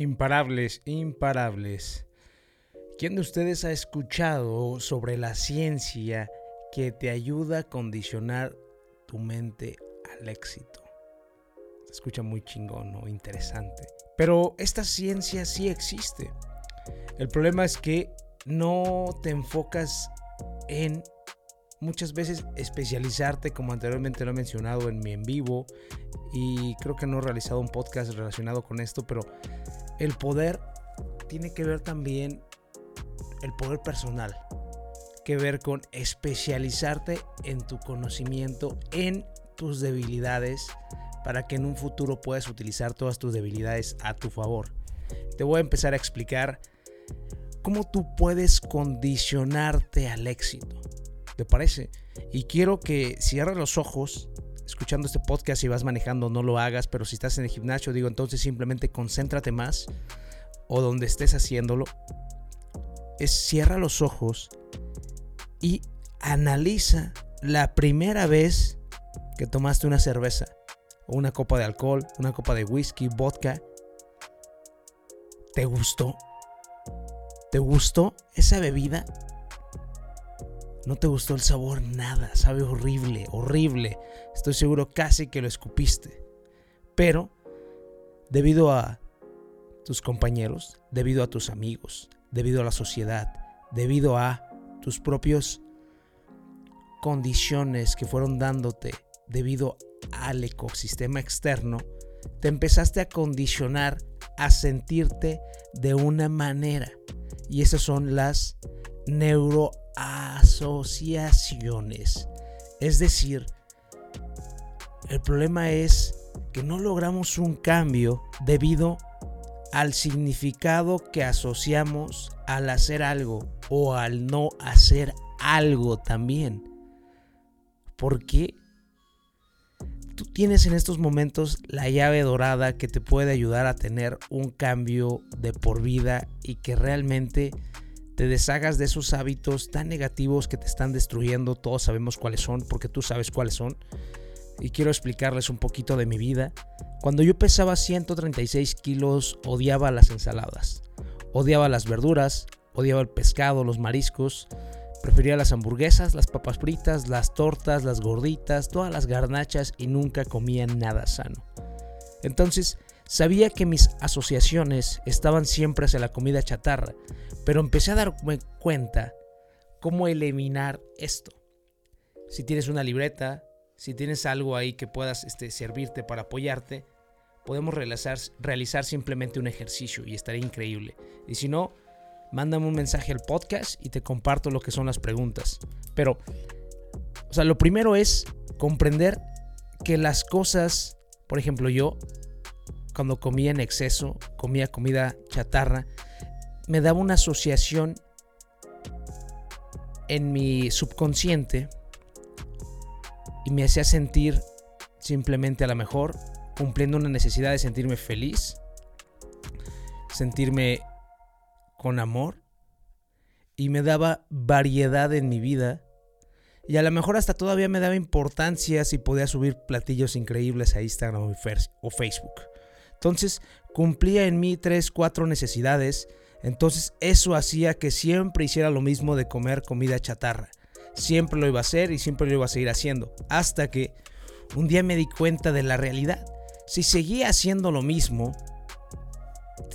Imparables, imparables. ¿Quién de ustedes ha escuchado sobre la ciencia que te ayuda a condicionar tu mente al éxito? Se escucha muy chingón o interesante. Pero esta ciencia sí existe. El problema es que no te enfocas en muchas veces especializarte, como anteriormente lo he mencionado en mi en vivo, y creo que no he realizado un podcast relacionado con esto, pero el poder tiene que ver también el poder personal, que ver con especializarte en tu conocimiento, en tus debilidades, para que en un futuro puedas utilizar todas tus debilidades a tu favor. Te voy a empezar a explicar cómo tú puedes condicionarte al éxito. ¿Te parece? Y quiero que cierres los ojos escuchando este podcast, si vas manejando, no lo hagas, pero si estás en el gimnasio, digo, entonces simplemente concéntrate más o donde estés haciéndolo. Es cierra los ojos y analiza la primera vez que tomaste una cerveza o una copa de alcohol, una copa de whisky, vodka. ¿Te gustó? ¿Te gustó esa bebida? No te gustó el sabor nada, sabe horrible, horrible. Estoy seguro casi que lo escupiste. Pero, debido a tus compañeros, debido a tus amigos, debido a la sociedad, debido a tus propios condiciones que fueron dándote debido al ecosistema externo, te empezaste a condicionar a sentirte de una manera. Y esas son las neuro asociaciones. Es decir, el problema es que no logramos un cambio debido al significado que asociamos al hacer algo o al no hacer algo también. Porque tú tienes en estos momentos la llave dorada que te puede ayudar a tener un cambio de por vida y que realmente te deshagas de esos hábitos tan negativos que te están destruyendo. Todos sabemos cuáles son, porque tú sabes cuáles son. Y quiero explicarles un poquito de mi vida. Cuando yo pesaba 136 kilos, odiaba las ensaladas, odiaba las verduras, odiaba el pescado, los mariscos. Prefería las hamburguesas, las papas fritas, las tortas, las gorditas, todas las garnachas y nunca comía nada sano. Entonces, sabía que mis asociaciones estaban siempre hacia la comida chatarra pero empecé a darme cuenta cómo eliminar esto. Si tienes una libreta, si tienes algo ahí que puedas este, servirte para apoyarte, podemos realizar, realizar simplemente un ejercicio y estaría increíble. Y si no, mándame un mensaje al podcast y te comparto lo que son las preguntas. Pero, o sea, lo primero es comprender que las cosas, por ejemplo, yo, cuando comía en exceso, comía comida chatarra, me daba una asociación en mi subconsciente y me hacía sentir simplemente a lo mejor cumpliendo una necesidad de sentirme feliz, sentirme con amor y me daba variedad en mi vida y a lo mejor hasta todavía me daba importancia si podía subir platillos increíbles a Instagram o Facebook. Entonces cumplía en mí tres, cuatro necesidades entonces eso hacía que siempre hiciera lo mismo de comer comida chatarra. Siempre lo iba a hacer y siempre lo iba a seguir haciendo. Hasta que un día me di cuenta de la realidad. Si seguía haciendo lo mismo,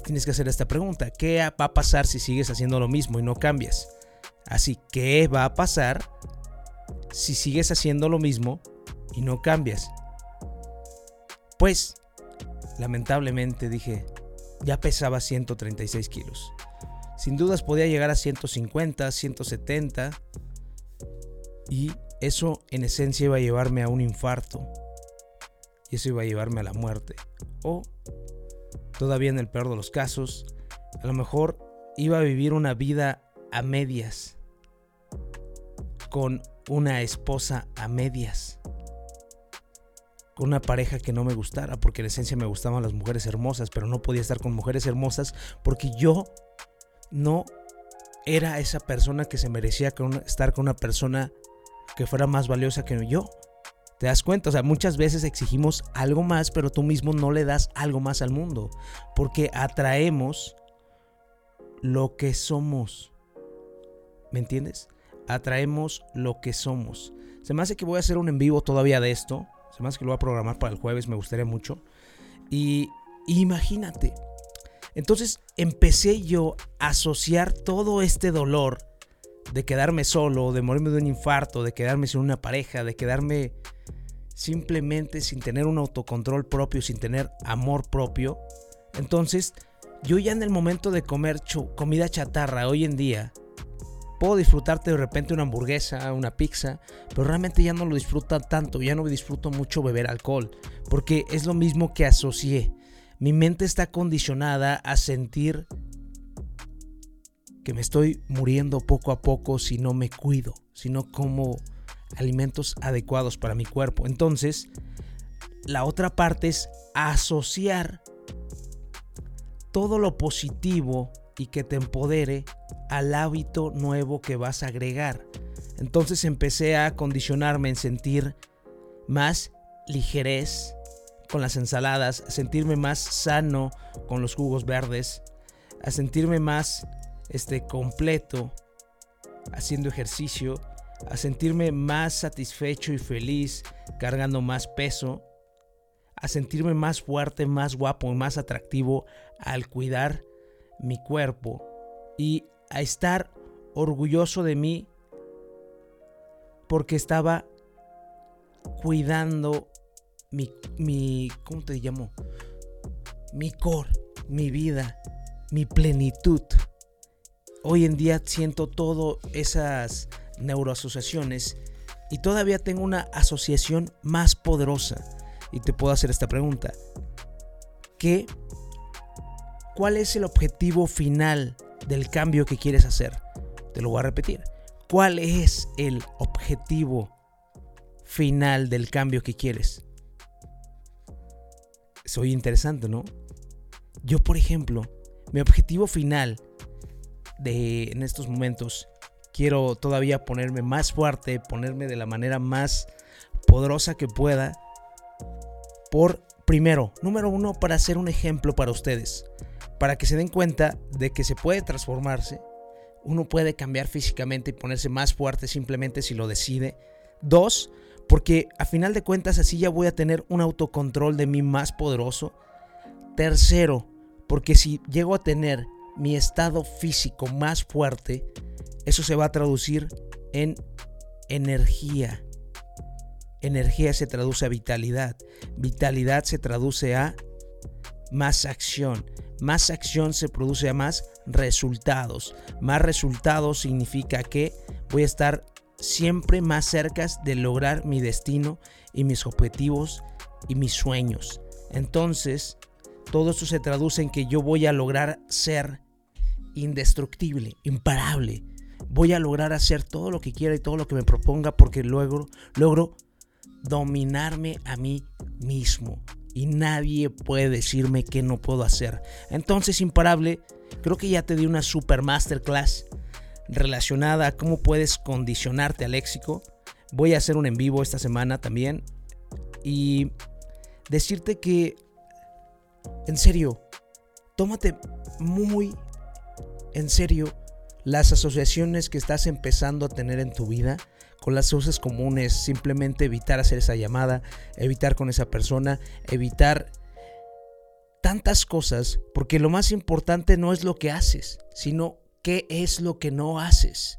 tienes que hacer esta pregunta. ¿Qué va a pasar si sigues haciendo lo mismo y no cambias? Así, ¿qué va a pasar si sigues haciendo lo mismo y no cambias? Pues, lamentablemente dije, ya pesaba 136 kilos. Sin dudas podía llegar a 150, 170 y eso en esencia iba a llevarme a un infarto y eso iba a llevarme a la muerte. O todavía en el peor de los casos, a lo mejor iba a vivir una vida a medias con una esposa a medias con una pareja que no me gustara, porque en esencia me gustaban las mujeres hermosas, pero no podía estar con mujeres hermosas porque yo no era esa persona que se merecía estar con una persona que fuera más valiosa que yo. ¿Te das cuenta? O sea, muchas veces exigimos algo más, pero tú mismo no le das algo más al mundo. Porque atraemos lo que somos. ¿Me entiendes? Atraemos lo que somos. Se me hace que voy a hacer un en vivo todavía de esto. Que lo voy a programar para el jueves, me gustaría mucho. Y imagínate. Entonces empecé yo a asociar todo este dolor de quedarme solo, de morirme de un infarto, de quedarme sin una pareja, de quedarme simplemente sin tener un autocontrol propio, sin tener amor propio. Entonces, yo ya en el momento de comer comida chatarra hoy en día, puedo disfrutarte de repente una hamburguesa, una pizza, pero realmente ya no lo disfruto tanto, ya no disfruto mucho beber alcohol, porque es lo mismo que asocié. Mi mente está condicionada a sentir que me estoy muriendo poco a poco si no me cuido, si no como alimentos adecuados para mi cuerpo. Entonces, la otra parte es asociar todo lo positivo y que te empodere al hábito nuevo que vas a agregar. Entonces empecé a condicionarme en sentir más ligerez con las ensaladas, sentirme más sano con los jugos verdes, a sentirme más este, completo haciendo ejercicio, a sentirme más satisfecho y feliz cargando más peso, a sentirme más fuerte, más guapo y más atractivo al cuidar mi cuerpo y a estar orgulloso de mí porque estaba cuidando mi, mi ¿cómo te llamo? Mi core, mi vida, mi plenitud hoy en día siento todas esas neuroasociaciones y todavía tengo una asociación más poderosa. Y te puedo hacer esta pregunta. ¿Qué? ¿Cuál es el objetivo final del cambio que quieres hacer? Te lo voy a repetir. ¿Cuál es el objetivo final del cambio que quieres? Soy interesante, ¿no? Yo, por ejemplo, mi objetivo final de en estos momentos quiero todavía ponerme más fuerte, ponerme de la manera más poderosa que pueda. Por primero, número uno, para ser un ejemplo para ustedes, para que se den cuenta de que se puede transformarse. Uno puede cambiar físicamente y ponerse más fuerte simplemente si lo decide. Dos, porque a final de cuentas así ya voy a tener un autocontrol de mí más poderoso. Tercero, porque si llego a tener mi estado físico más fuerte, eso se va a traducir en energía. Energía se traduce a vitalidad. Vitalidad se traduce a más acción. Más acción se produce a más resultados. Más resultados significa que voy a estar siempre más cerca de lograr mi destino y mis objetivos y mis sueños. Entonces, todo esto se traduce en que yo voy a lograr ser indestructible, imparable. Voy a lograr hacer todo lo que quiera y todo lo que me proponga porque luego logro dominarme a mí mismo. Y nadie puede decirme que no puedo hacer. Entonces, imparable, creo que ya te di una super masterclass relacionada a cómo puedes condicionarte al léxico. Voy a hacer un en vivo esta semana también. Y decirte que, en serio, tómate muy en serio las asociaciones que estás empezando a tener en tu vida con las cosas comunes, simplemente evitar hacer esa llamada, evitar con esa persona, evitar tantas cosas, porque lo más importante no es lo que haces, sino qué es lo que no haces.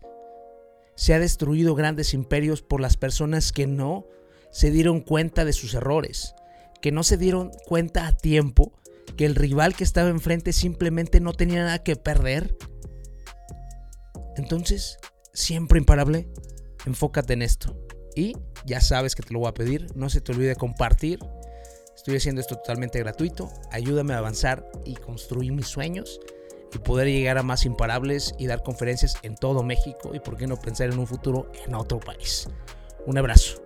Se ha destruido grandes imperios por las personas que no se dieron cuenta de sus errores, que no se dieron cuenta a tiempo que el rival que estaba enfrente simplemente no tenía nada que perder. Entonces, siempre imparable, enfócate en esto. Y ya sabes que te lo voy a pedir, no se te olvide compartir. Estoy haciendo esto totalmente gratuito. Ayúdame a avanzar y construir mis sueños y poder llegar a más imparables y dar conferencias en todo México y por qué no pensar en un futuro en otro país. Un abrazo.